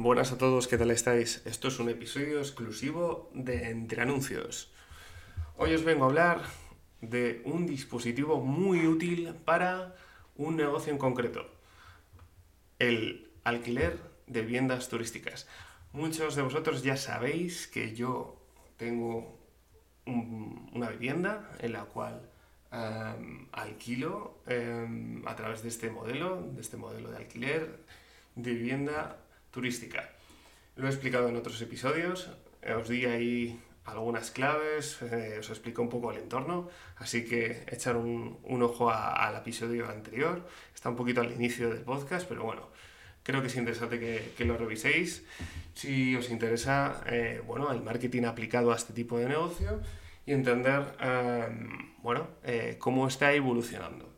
Buenas a todos, ¿qué tal estáis? Esto es un episodio exclusivo de Entre Anuncios. Hoy os vengo a hablar de un dispositivo muy útil para un negocio en concreto, el alquiler de viviendas turísticas. Muchos de vosotros ya sabéis que yo tengo una vivienda en la cual em, alquilo em, a través de este modelo, de este modelo de alquiler de vivienda Lo he explicado en otros episodios, eh, os di ahí algunas claves, eh, os explico un poco el entorno, así que echar un, ojo al episodio anterior, está un poquito al inicio del podcast, pero bueno, creo que es interesante que, lo reviséis. Si os interesa, eh, bueno, el marketing aplicado a este tipo de negocio y entender, em, bueno, cómo está evolucionando.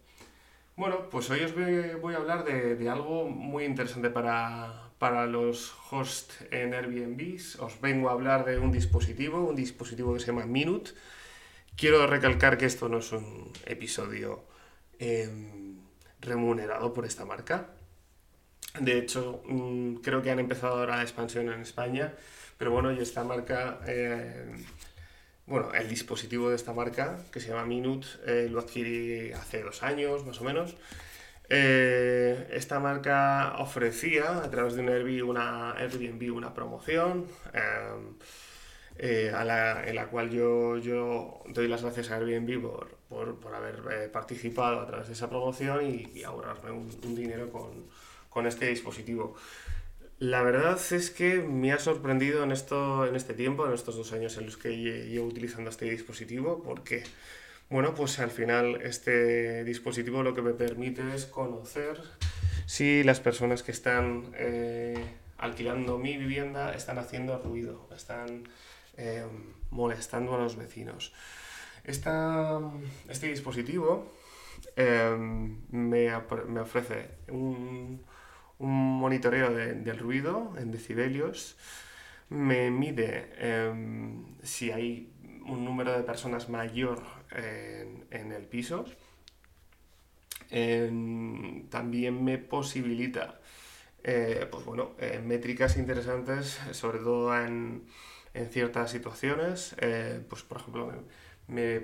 Bueno, pues hoy os voy, a hablar de algo muy interesante para, para los hosts en Airbnb. Os vengo a hablar de un dispositivo, un dispositivo que se llama Minute. Quiero recalcar que esto no es un episodio em, remunerado por esta marca. De hecho, mm, creo que han empezado ahora la expansión en España, pero bueno, y esta marca, em, bueno, el dispositivo de esta marca, que se llama Minute, eh, lo adquirí hace dos años más o menos. Eh, esta marca ofrecía a través de un Airbnb una, Airbnb una promoción eh, en la cual yo, yo doy las gracias a Airbnb por, por, por haber participado a través de esa promoción y, ahorrarme un, dinero con, con, este dispositivo. La verdad es que me ha sorprendido en, esto, en este tiempo, en estos dos años en los que llevo utilizando este dispositivo, porque bueno, pues al final este dispositivo lo que me permite es conocer si las personas que están eh, alquilando mi vivienda están haciendo ruido, están eh, molestando a los vecinos. este dispositivo eh, me, ofrece un, monitoreo del ruido en decibelios, me mide si hay un número de personas mayor en, el piso. también me posibilita eh, pues bueno, eh, métricas interesantes, sobre todo en, ciertas situaciones. Eh, pues por ejemplo, me,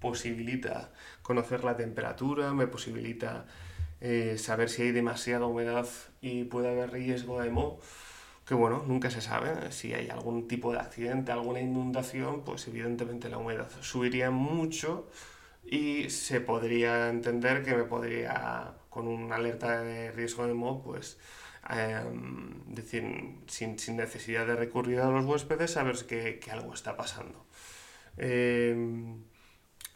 posibilita conocer la temperatura, me posibilita saber si hay demasiada humedad y puede haber riesgo de moho que bueno, nunca se sabe. Si hay algún tipo de accidente, alguna inundación, pues evidentemente la humedad subiría mucho y se podría entender que me podría, con una alerta de riesgo de moho, pues em, decir, sin, necesidad de recurrir a los huéspedes, saber que, que algo está pasando. Em,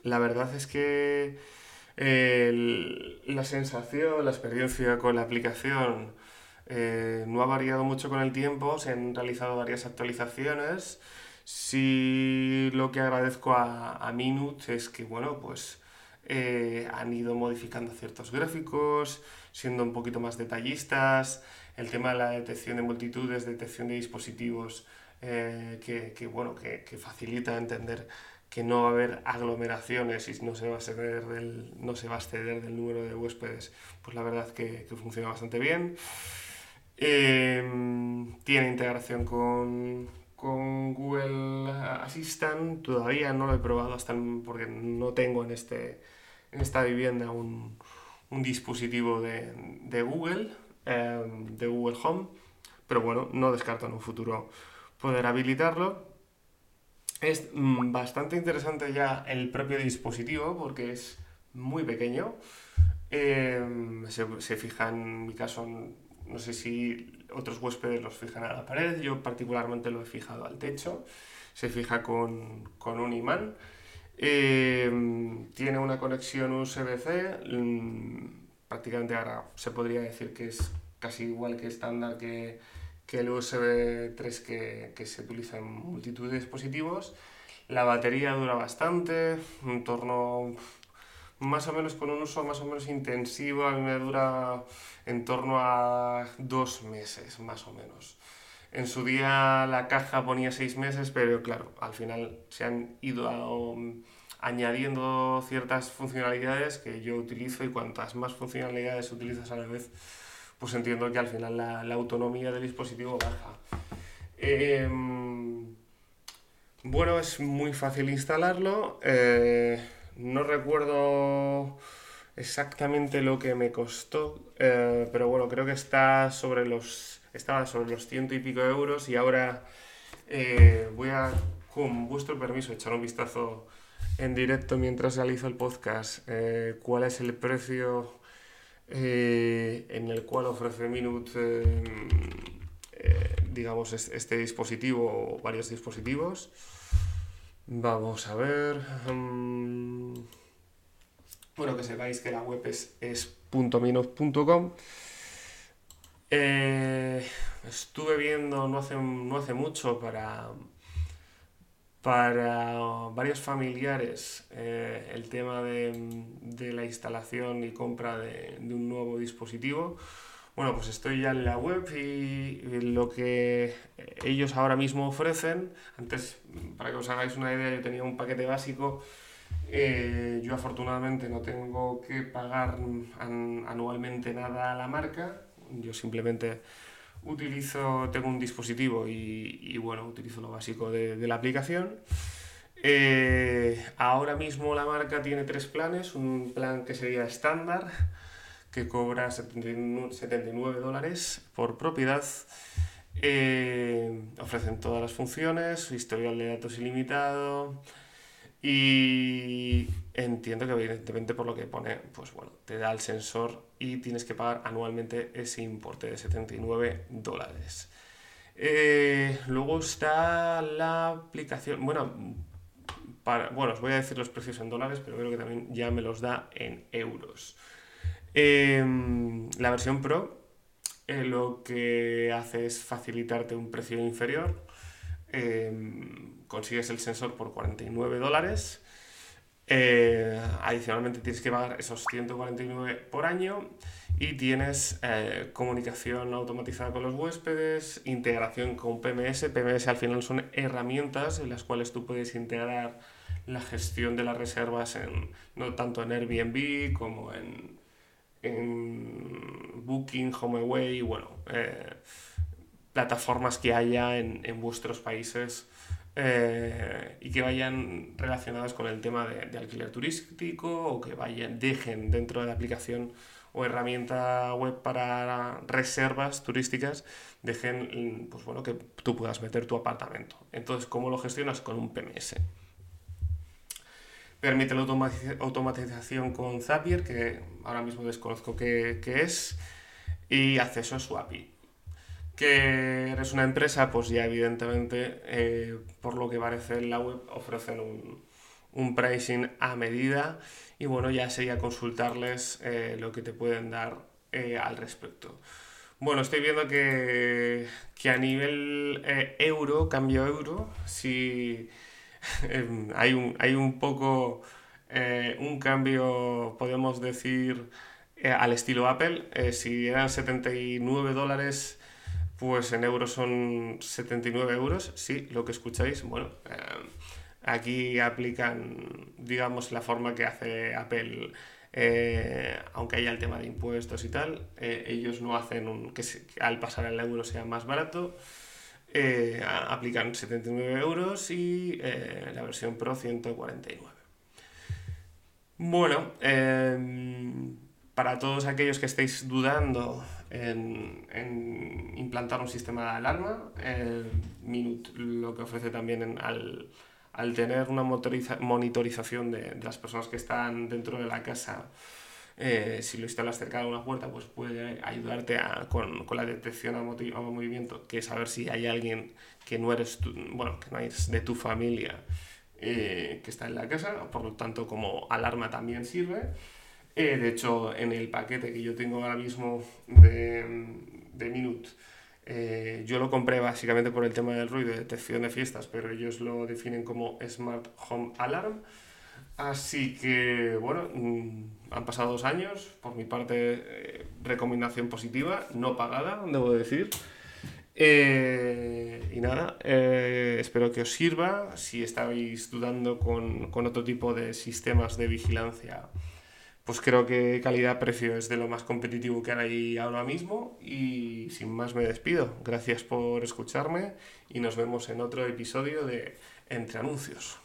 la verdad es que la sensación, la experiencia con la aplicación, eh, no ha variado mucho con el tiempo, se han realizado varias actualizaciones. Sí, lo que agradezco a, a Minute es que, bueno, pues eh, han ido modificando ciertos gráficos, siendo un poquito más detallistas. El tema de la detección de multitudes, detección de dispositivos, eh, que, bueno, que, facilita entender que no va a haber aglomeraciones y no se va a exceder del, no se va a del número de huéspedes, pues la verdad que, que funciona bastante bien. Em, tiene integración con, con, Google Assistant. Todavía no lo he probado hasta porque no tengo en, este, en esta vivienda un, un dispositivo de, de Google, em, de Google Home. Pero bueno, no descarto en un futuro poder habilitarlo. Es mm, bastante interesante ya el propio dispositivo porque es muy pequeño. Em, se, se, fija en mi caso no sé si otros huéspedes los fijan a la pared, yo particularmente lo he fijado al techo, se fija con, un imán. Em, tiene una conexión USB-C, mm, prácticamente ahora se podría decir que es casi igual que estándar que, el USB 3 que, que, se utiliza en multitud de dispositivos. La batería dura bastante, en torno más o menos con un uso más o menos intensivo, a mí me dura en torno a dos meses, más o menos. En su día la caja ponía seis meses, pero claro, al final se han ido um, añadiendo ciertas funcionalidades que yo utilizo y cuantas más funcionalidades utilizas a la vez, pues entiendo que al final la, autonomía del dispositivo baja. Em, bueno, es muy fácil instalarlo. Eh, no recuerdo exactamente lo que me costó, eh, pero bueno, creo que está sobre los, estaba sobre los ciento y pico euros y ahora eh, voy a, con vuestro permiso, echar un vistazo en directo mientras realizo el podcast cuál es el precio en el cual ofrece Minute, digamos, este dispositivo o varios dispositivos. Vamos a ver. Mm, bueno, que sepáis que la web es, es eh, estuve viendo no hace, no hace mucho para, para varios familiares eh, el tema de, la instalación y compra de, un nuevo dispositivo. Bueno, pues estoy ya en la web y, lo que ellos ahora mismo ofrecen, antes, para que os hagáis una idea, yo tenía un paquete básico eh, yo afortunadamente no tengo que pagar anualmente nada a la marca, yo simplemente utilizo, tengo un dispositivo y, bueno, utilizo lo básico de, la aplicación. Eh, ahora mismo la marca tiene tres planes, un plan que sería estándar, que cobra 79 dólares por propiedad. Eh, ofrecen todas las funciones, historial de datos ilimitado, y entiendo que evidentemente por lo que pone, pues bueno, te da el sensor y tienes que pagar anualmente ese importe de 79 dólares. Eh, luego está la aplicación, bueno, para, bueno, os voy a decir los precios en dólares, pero creo que también ya me los da en euros. Em, la versión Pro eh, lo que hace es facilitarte un precio inferior. Em, consigues el sensor por 49 dólares. Eh, adicionalmente tienes que pagar esos 149 por año y tienes eh, comunicación automatizada con los huéspedes, integración con PMS. PMS al final son herramientas en las cuales tú puedes integrar la gestión de las reservas en, no tanto en Airbnb como en, en Booking, HomeAway, bueno, eh, plataformas que haya en, en vuestros países eh, y que vayan relacionadas con el tema de, alquiler turístico o que vayan, dejen dentro de la aplicación o herramienta web para reservas turísticas, dejen pues bueno, que tú puedas meter tu apartamento. Entonces, ¿cómo lo gestionas? Con un PMS. Permite la automatización con Zapier, que ahora mismo desconozco qué, qué es, y acceso a su API que eres una empresa, pues ya evidentemente, eh, por lo que parece en la web, ofrecen un, un pricing a medida y bueno, ya sería consultarles eh, lo que te pueden dar eh, al respecto. Bueno, estoy viendo que, que a nivel euro, cambio euro, si em, hay, un, hay un poco un cambio, podemos decir, al estilo Apple, si eran 79 dólares pues en euros son 79 euros, sí, lo que escucháis. Bueno, eh, aquí aplican, digamos, la forma que hace Apple, eh, aunque haya el tema de impuestos y tal, eh, ellos no hacen un, que, al pasar al euro sea más barato. aplican 79 euros y la versión Pro 149. Bueno, para todos aquellos que estéis dudando en, implantar un sistema de alarma. Minute lo que ofrece también al, tener una monitorización de, las personas que están dentro de la casa, eh, si lo instalas cerca de una puerta, pues puede ayudarte con, la detección a, movimiento, que saber si hay alguien que no eres bueno, que no es de tu familia eh, que está en la casa, por lo tanto como alarma también sirve. Eh, de hecho, en el paquete que yo tengo ahora mismo de, de Minute, eh, yo lo compré básicamente por el tema del ruido y detección de fiestas, pero ellos lo definen como Smart Home Alarm. Así que, bueno, mm, han pasado dos años. Por mi parte, eh, recomendación positiva, no pagada, debo decir. y nada, espero que os sirva. Si estáis dudando con, con otro tipo de sistemas de vigilancia pues creo que calidad-precio es de lo más competitivo que hay ahora mismo y sin más me despido. Gracias por escucharme y nos vemos en otro episodio de Entre Anuncios.